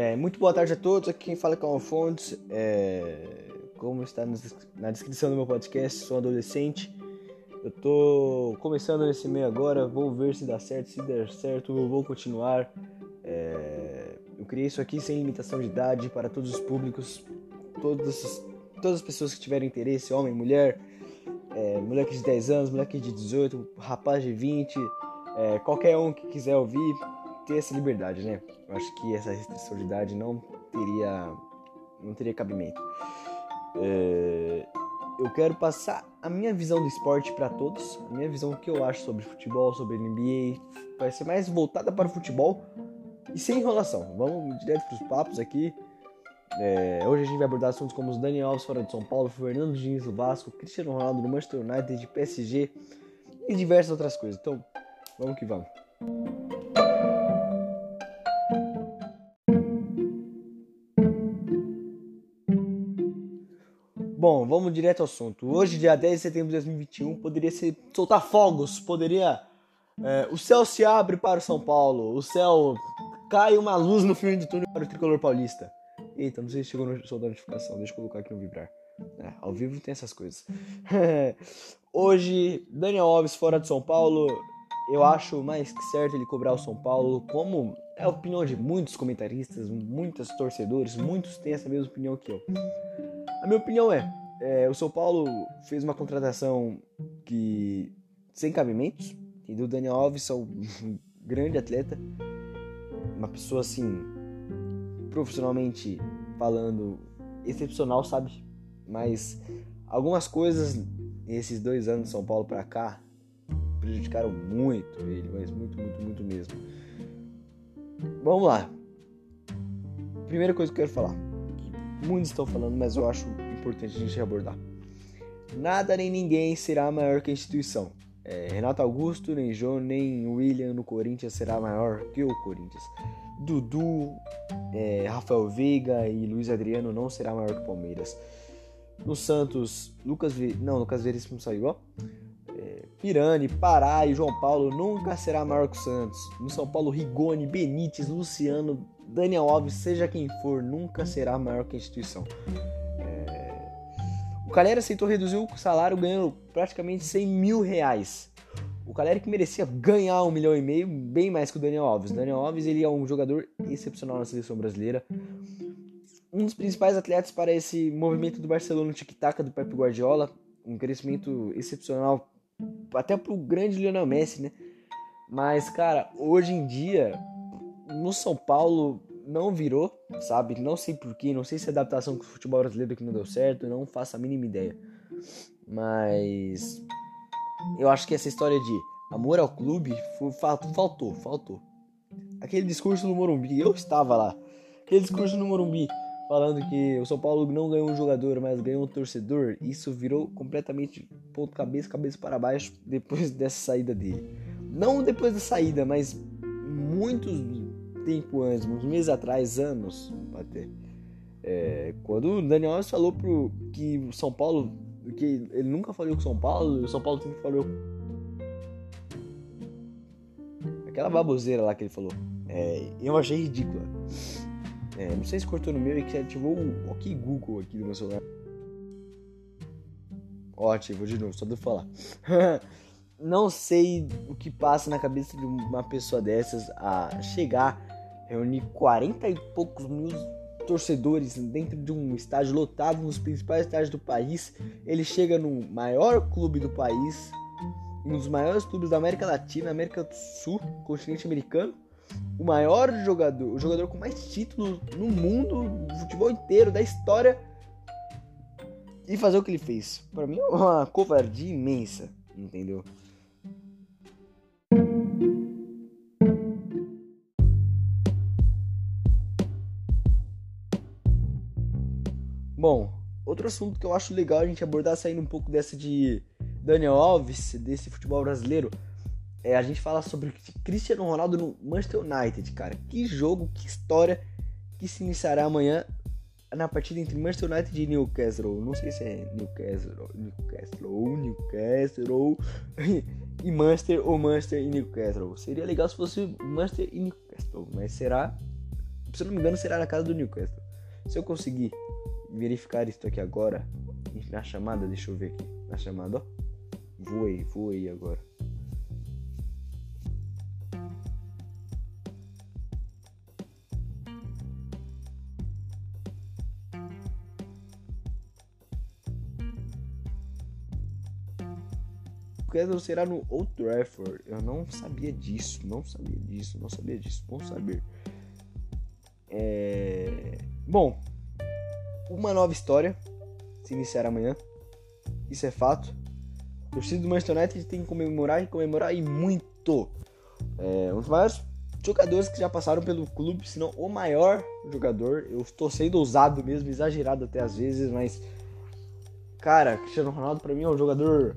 É, muito boa tarde a todos. Aqui quem fala é Calma Fontes. É, como está na descrição do meu podcast, sou adolescente. Eu tô começando nesse meio agora. Vou ver se dá certo. Se der certo, eu vou continuar. É, eu criei isso aqui sem limitação de idade para todos os públicos, todas, todas as pessoas que tiverem interesse, homem, mulher, é, moleque de 10 anos, moleque de 18, rapaz de 20, é, qualquer um que quiser ouvir, ter essa liberdade, né? Eu acho que essa restrição de idade não teria, não teria cabimento. É, eu quero passar a minha visão do esporte para todos, a minha visão que eu acho sobre futebol, sobre NBA, vai ser mais voltada para o futebol e sem enrolação. Vamos direto para os papos aqui. É, hoje a gente vai abordar assuntos como os Daniel Alves fora de São Paulo, Fernando Diniz do Vasco, Cristiano Ronaldo do Manchester United, de PSG e diversas outras coisas. Então, vamos que vamos. Bom, vamos direto ao assunto. Hoje, dia 10 de setembro de 2021, poderia ser soltar fogos, poderia. É, o céu se abre para o São Paulo, o céu cai uma luz no fim de túnel para o tricolor paulista. Eita, não sei se chegou no som da notificação, deixa eu colocar aqui no vibrar. É, ao vivo tem essas coisas. Hoje, Daniel Alves fora de São Paulo. Eu acho mais que certo ele cobrar o São Paulo, como é a opinião de muitos comentaristas, muitos torcedores, muitos têm essa mesma opinião que eu. A minha opinião é, é o São Paulo fez uma contratação que sem cabimentos, e do Daniel Alves é um grande atleta, uma pessoa assim profissionalmente falando excepcional, sabe? Mas algumas coisas nesses dois anos de São Paulo para cá prejudicaram muito ele, mas muito, muito, muito mesmo. Vamos lá. Primeira coisa que eu quero falar, muitos estão falando, mas eu acho importante a gente abordar. Nada nem ninguém será maior que a instituição. É, Renato Augusto, nem João, nem William no Corinthians será maior que o Corinthians. Dudu, é, Rafael Veiga e Luiz Adriano não será maior que o Palmeiras. No Santos, Lucas Ve... não, Lucas Veríssimo saiu, ó. Pirani, Pará e João Paulo nunca será maior que o Santos. No São Paulo, Rigoni, Benítez, Luciano, Daniel Alves, seja quem for, nunca será maior que a instituição. É... O Calera aceitou reduzir o salário ganhando praticamente 100 mil reais. O Caleri que merecia ganhar um milhão e meio, bem mais que o Daniel Alves. Daniel Alves ele é um jogador excepcional na seleção brasileira. Um dos principais atletas para esse movimento do Barcelona tic-tac do Pep Guardiola. Um crescimento excepcional até pro grande Lionel Messi, né? Mas, cara, hoje em dia, no São Paulo não virou, sabe? Não sei porquê, não sei se é adaptação com o futebol brasileiro que não deu certo, não faço a mínima ideia. Mas eu acho que essa história de amor ao clube faltou, faltou. Aquele discurso no Morumbi, eu estava lá. Aquele discurso no Morumbi falando que o São Paulo não ganhou um jogador, mas ganhou um torcedor, isso virou completamente ponto cabeça, cabeça para baixo depois dessa saída dele. Não depois da saída, mas muito tempo antes, uns meses atrás, anos até. É, quando o Daniel Alves falou pro, que o São Paulo porque ele nunca falou com o São Paulo, o São Paulo sempre falou. Aquela baboseira lá que ele falou. É, eu achei ridícula. É, não sei se cortou no meu e que ativou o OK Google aqui do meu celular. Ó, ativou de novo, só de falar. não sei o que passa na cabeça de uma pessoa dessas a chegar, reunir 40 e poucos mil torcedores dentro de um estádio lotado, nos principais estádios do país. Ele chega no maior clube do país, um dos maiores clubes da América Latina, América do Sul, continente americano. O maior jogador, o jogador com mais títulos no mundo, no futebol inteiro, da história. E fazer o que ele fez. Para mim é uma covardia imensa, entendeu? Bom, outro assunto que eu acho legal a gente abordar, saindo um pouco dessa de Daniel Alves, desse futebol brasileiro, é a gente falar sobre Cristiano Ronaldo no Manchester United, cara. Que jogo, que história que se iniciará amanhã na partida entre Manchester United e Newcastle. Não sei se é Newcastle, Newcastle Newcastle e Manchester ou Manchester e Newcastle. Seria legal se fosse Manchester e Newcastle, mas será Se não me engano, será na casa do Newcastle. Se eu conseguir verificar isso aqui agora, na chamada, deixa eu ver aqui. Na chamada, ó. Voei, voei agora. Newcastle será no Old Trafford. Eu não sabia disso, não sabia disso, não sabia disso. Bom saber. É... Bom, uma nova história se iniciará amanhã. Isso é fato. O torcida do Manchester United tem que comemorar e comemorar e muito. É um dos maiores jogadores que já passaram pelo clube, se não o maior jogador. Eu estou sendo ousado mesmo, exagerado até às vezes, mas cara, Cristiano Ronaldo para mim é um jogador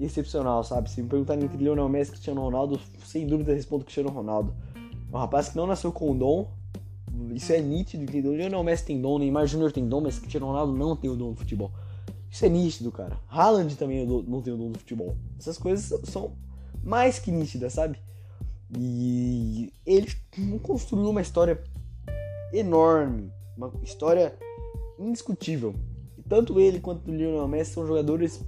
excepcional, sabe? Se me perguntarem entre Lionel Messi e Cristiano Ronaldo, sem dúvida respondo Cristiano Ronaldo. É um rapaz que não nasceu com dom, isso é nítido, entendeu? Lionel Messi tem dom, Neymar Júnior tem dom, mas Cristiano Ronaldo não tem o dom do futebol. Isso é nítido, cara. Haaland também não tem o dom do futebol. Essas coisas são mais que nítidas, sabe? E ele construiu uma história enorme, uma história indiscutível. E tanto ele quanto o Lionel Messi são jogadores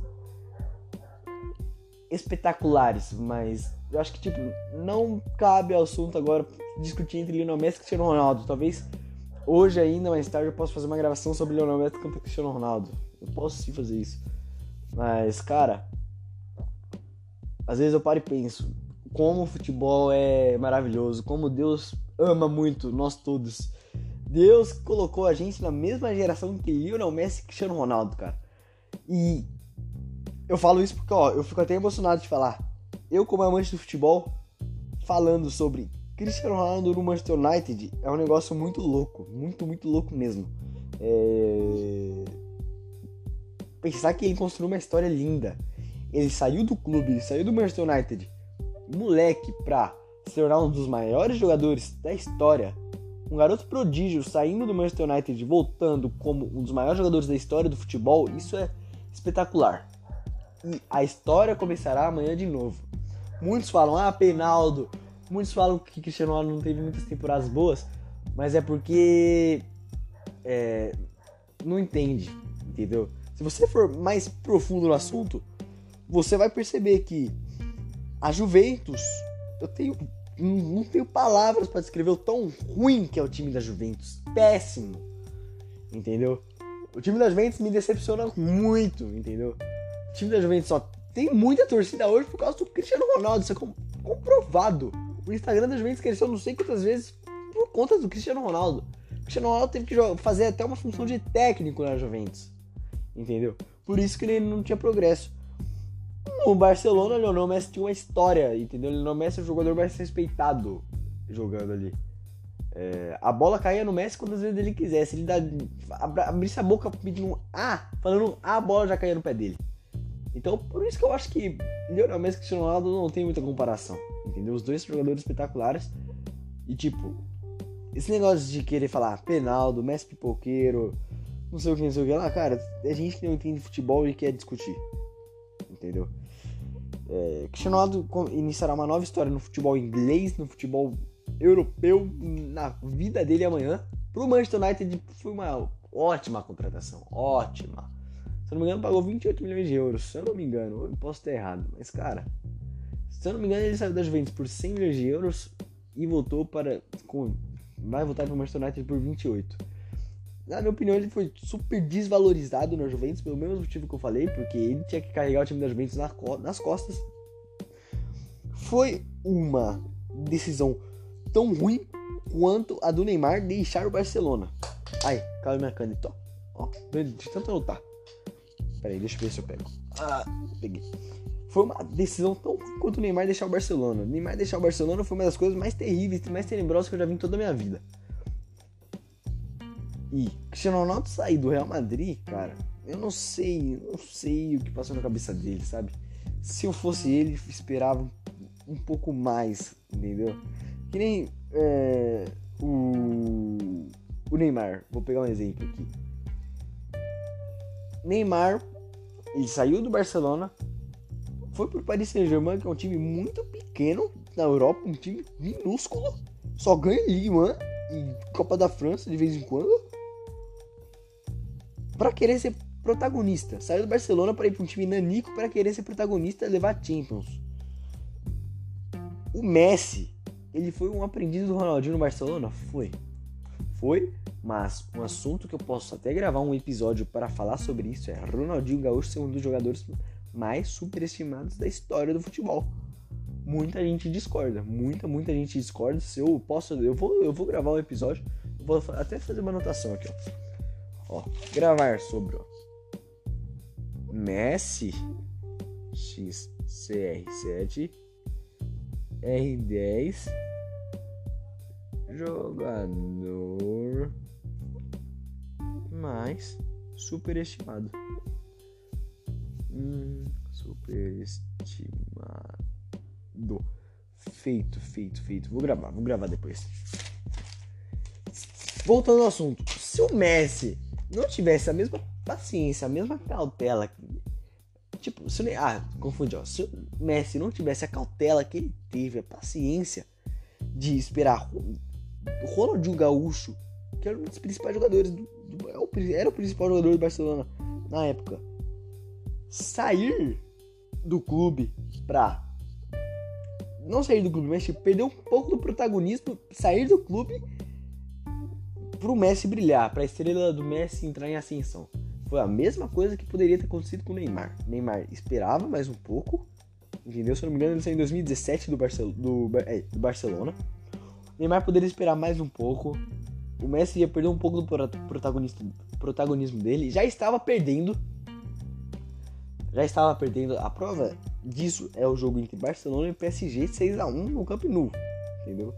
espetaculares, mas eu acho que tipo não cabe ao assunto agora discutir entre Lionel Messi e Cristiano Ronaldo. Talvez hoje ainda mais tarde eu possa fazer uma gravação sobre Lionel Messi contra Cristiano Ronaldo. Eu posso sim fazer isso. Mas cara, às vezes eu paro e penso como o futebol é maravilhoso, como Deus ama muito nós todos. Deus colocou a gente na mesma geração que Lionel Messi e Cristiano Ronaldo, cara. E eu falo isso porque, ó, eu fico até emocionado de falar. Eu, como amante do futebol, falando sobre Cristiano Ronaldo no Manchester United é um negócio muito louco. Muito, muito louco mesmo. É... Pensar que ele construiu uma história linda. Ele saiu do clube, ele saiu do Manchester United, moleque, pra se tornar um dos maiores jogadores da história. Um garoto prodígio saindo do Manchester United, voltando como um dos maiores jogadores da história do futebol, isso é espetacular e a história começará amanhã de novo. Muitos falam, ah, Peinaldo. Muitos falam que Cristiano Ronaldo não teve muitas temporadas boas, mas é porque é, não entende, entendeu? Se você for mais profundo no assunto, você vai perceber que a Juventus, eu tenho não tenho palavras para descrever o tão ruim que é o time da Juventus, péssimo, entendeu? O time da Juventus me decepciona muito, entendeu? Time da Juventus só tem muita torcida hoje por causa do Cristiano Ronaldo. Isso é comprovado. O Instagram da Juventus cresceu não sei quantas vezes por conta do Cristiano Ronaldo. O Cristiano Ronaldo teve que fazer até uma função de técnico na Juventus. Entendeu? Por isso que ele não tinha progresso. No Barcelona, o Lionel Messi tinha uma história, entendeu? Lionel Messi é o jogador mais respeitado jogando ali. É, a bola caía no Messi quantas vezes ele quisesse. Ele dá, abrisse a boca pedindo um A, falando um A, a bola já caía no pé dele. Então, por isso que eu acho que Lionel Messi e Cristiano Ronaldo não tem muita comparação, entendeu? Os dois jogadores espetaculares e, tipo, esse negócio de querer falar Penaldo, Messi pipoqueiro, não sei o que, não sei o que lá, cara, é gente que não entende futebol e quer discutir, entendeu? É, Cristiano Ronaldo iniciará uma nova história no futebol inglês, no futebol europeu, na vida dele amanhã. Pro Manchester United foi uma ótima contratação, ótima se eu não me engano, pagou 28 milhões de euros. Se eu não me engano, eu posso ter errado. Mas, cara, se eu não me engano, ele saiu da Juventus por 100 milhões de euros e voltou para. Com, vai voltar para o Manchester United por 28. Na minha opinião, ele foi super desvalorizado na Juventus, pelo mesmo motivo que eu falei, porque ele tinha que carregar o time da Juventus nas costas. Foi uma decisão tão ruim quanto a do Neymar deixar o Barcelona. Ai, caiu minha caneta, ó. De tanto lutar. Peraí, deixa eu ver se eu pego. Ah, peguei. Foi uma decisão tão ruim quanto o Neymar deixar o Barcelona. O Neymar deixar o Barcelona foi uma das coisas mais terríveis, mais tenebrosas que eu já vi em toda a minha vida. E Cristiano Ronaldo sair do Real Madrid, cara, eu não sei, não sei o que passou na cabeça dele, sabe? Se eu fosse ele, esperava um pouco mais, entendeu? Que nem é, o, o Neymar, vou pegar um exemplo aqui. Neymar ele saiu do Barcelona, foi pro Paris Saint-Germain, que é um time muito pequeno na Europa, um time minúsculo, só ganha Ligue 1 e Copa da França de vez em quando para querer ser protagonista. Saiu do Barcelona para ir para um time nanico para querer ser protagonista e levar Champions. O Messi, ele foi um aprendiz do Ronaldinho no Barcelona? Foi. Foi, mas um assunto que eu posso até gravar um episódio para falar sobre isso é Ronaldinho Gaúcho ser um dos jogadores mais superestimados da história do futebol. Muita gente discorda, muita, muita gente discorda. Se eu posso, eu vou, eu vou gravar um episódio, vou até fazer uma anotação aqui, ó. ó gravar sobre ó, Messi XCR7 R10 jogador mais superestimado. Hum, superestimado. Feito, feito, feito. Vou gravar, vou gravar depois. Voltando ao assunto. Se o Messi não tivesse a mesma paciência, a mesma cautela. Tipo, se o ah, confundi, ó. Se o Messi não tivesse a cautela que ele teve, a paciência de esperar o Ronaldinho Gaúcho, que era um dos principais jogadores do, do, é era o principal jogador do Barcelona na época, sair do clube pra não sair do clube, mas tipo, perder um pouco do protagonismo, sair do clube pro Messi brilhar, pra estrela do Messi entrar em ascensão. Foi a mesma coisa que poderia ter acontecido com o Neymar. O Neymar esperava mais um pouco, entendeu? Se eu não me engano, ele saiu em 2017 do, Barcel do, é, do Barcelona. O Neymar poderia esperar mais um pouco. O Messi ia perder um pouco do protagonismo dele. Já estava perdendo. Já estava perdendo. A prova disso é o jogo entre Barcelona e PSG 6 a 1 no Camp Nou. Entendeu?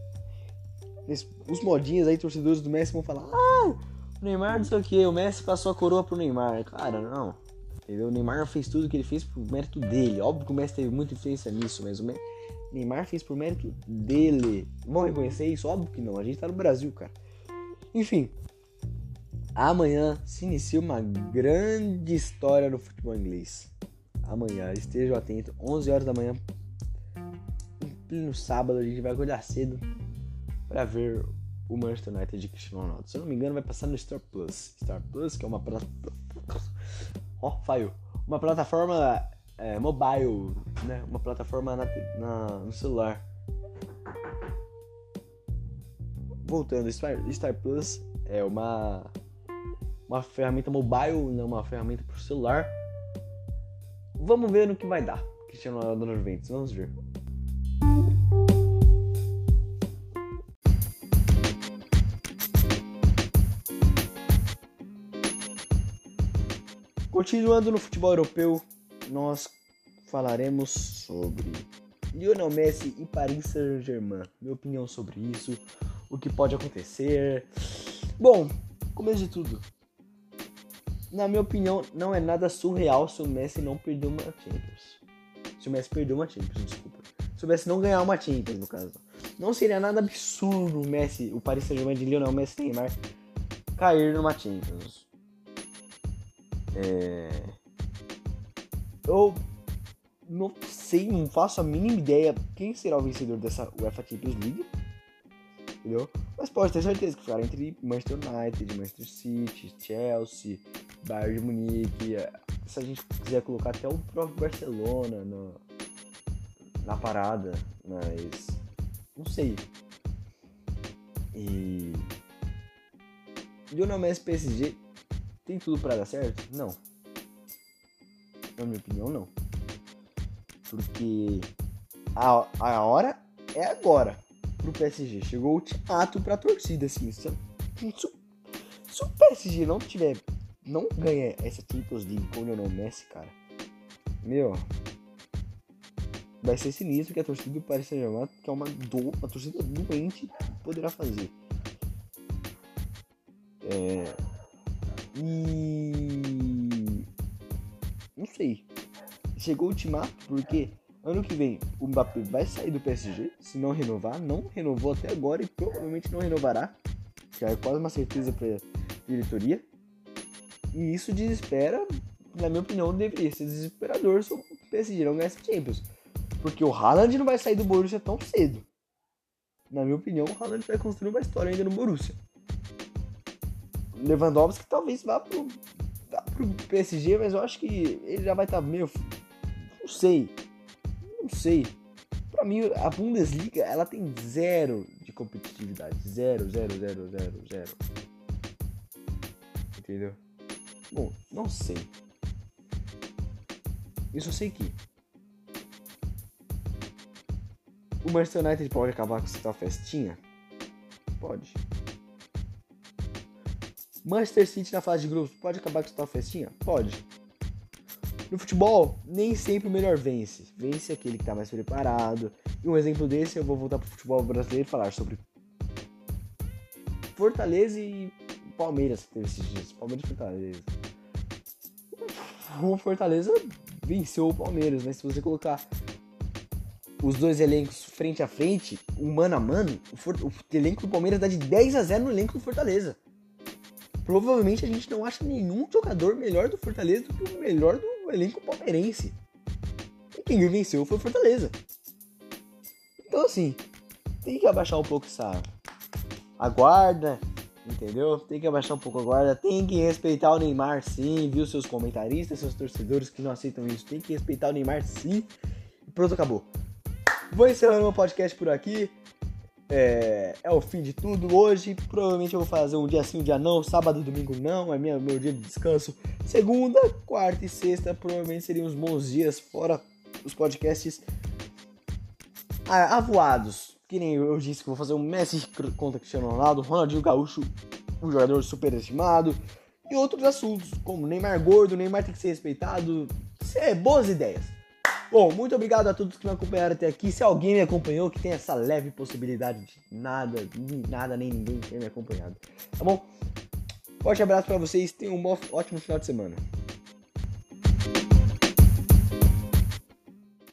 Os modinhos aí, torcedores do Messi vão falar: Ah, o Neymar não sei o que, o Messi passou a coroa pro Neymar. Cara, não. Entendeu? O Neymar fez tudo que ele fez por mérito dele. Óbvio que o Messi teve muita influência nisso, mas o Neymar fez por mérito dele. Vão reconhecer isso? Óbvio que não. A gente tá no Brasil, cara. Enfim. Amanhã se inicia uma grande história no futebol inglês. Amanhã, estejam atentos, 11 horas da manhã, no sábado, a gente vai acordar cedo para ver o Manchester United de Cristiano Ronaldo. Se eu não me engano, vai passar no Star Plus. Star Plus, que é uma plataforma. Ó, oh, falhou. Uma plataforma é, mobile, né? Uma plataforma na, na, no celular. Voltando, Star, Plus é uma uma ferramenta mobile, né? uma ferramenta para o celular. Vamos ver no que vai dar. Cristiano Ronaldo nos Juventus, vamos ver. Continuando no futebol europeu, nós falaremos sobre Lionel Messi e Paris Saint-Germain. Minha opinião sobre isso, o que pode acontecer. Bom, começo de tudo. Na minha opinião, não é nada surreal se o Messi não perder uma Champions. Se o Messi perder uma Champions, desculpa. Se o Messi não ganhar uma Champions, no caso. Não seria nada absurdo o Messi, o Paris Saint-Germain de Lionel Messi Neymar cair numa Champions. É... Eu não sei, não faço a mínima ideia quem será o vencedor dessa UEFA Champions League. Entendeu? Mas pode ter certeza que ficará entre Manchester United, Manchester City, Chelsea, Bayern de Munique. Se a gente quiser colocar até o próprio Barcelona no, na parada, mas não sei. E Lionel Messi PSG tem tudo para dar certo? Não. Na minha opinião, não. Porque a, a hora é agora pro PSG. Chegou o ultimato pra torcida, assim. Se, se, se o PSG não tiver. Não ganha essa Champions League com o Lionel Messi, cara. Meu. Vai ser sinistro que a torcida do Paris Saint-Germain, que é uma, do, uma torcida doente, poderá fazer. É, e. Não sei. Chegou o ultimato, porque ano que vem o Mbappé vai sair do PSG, se não renovar. Não renovou até agora e provavelmente não renovará. Já é quase uma certeza para diretoria. E isso desespera, na minha opinião, deveria ser desesperador se o PSG não ganhasse Champions. Porque o Haaland não vai sair do Borussia tão cedo. na minha opinião, o Haaland vai construir uma história ainda no Borussia. Lewandowski talvez vá pro, vá pro PSG, mas eu acho que ele já vai estar tá meio. Não sei. Não sei. Pra mim, a Bundesliga ela tem zero de competitividade. Zero, zero, zero, zero, zero. Entendeu? Bom, não sei. Eu só sei que o Manchester United pode acabar com essa festinha? Pode. Manchester City na fase de grupos pode acabar com essa festinha? Pode. No futebol, nem sempre o melhor vence. Vence aquele que está mais preparado. E um exemplo desse, eu vou voltar pro futebol brasileiro e falar sobre Fortaleza e Palmeiras teve esses dias. Palmeiras e Fortaleza. O Fortaleza venceu o Palmeiras, mas se você colocar os dois elencos frente a frente, um mano a mano, o, o elenco do Palmeiras dá de 10 a 0 no elenco do Fortaleza. Provavelmente a gente não acha nenhum jogador melhor do Fortaleza do que o melhor do elenco palmeirense. E quem venceu foi o Fortaleza. Então assim, tem que abaixar um pouco essa a guarda, entendeu? Tem que abaixar um pouco a guarda, tem que respeitar o Neymar sim, viu? Seus comentaristas, seus torcedores que não aceitam isso, tem que respeitar o Neymar sim. E pronto, acabou. Vou encerrando meu podcast por aqui. É, é, o fim de tudo. Hoje, provavelmente eu vou fazer um dia sim, um dia não. Sábado e domingo não. É minha, meu dia de descanso. Segunda, quarta e sexta provavelmente seriam os bons dias, fora os podcasts avoados. Que nem eu disse que vou fazer um Messi contra Cristiano Ronaldo, Ronaldinho Gaúcho, um jogador superestimado. E outros assuntos, como Neymar gordo, Neymar tem que ser respeitado. É, boas ideias. Bom, muito obrigado a todos que me acompanharam até aqui. Se alguém me acompanhou, que tem essa leve possibilidade de nada, nada nem ninguém ter me acompanhado. Tá bom? Forte abraço para vocês, tenham um ótimo final de semana.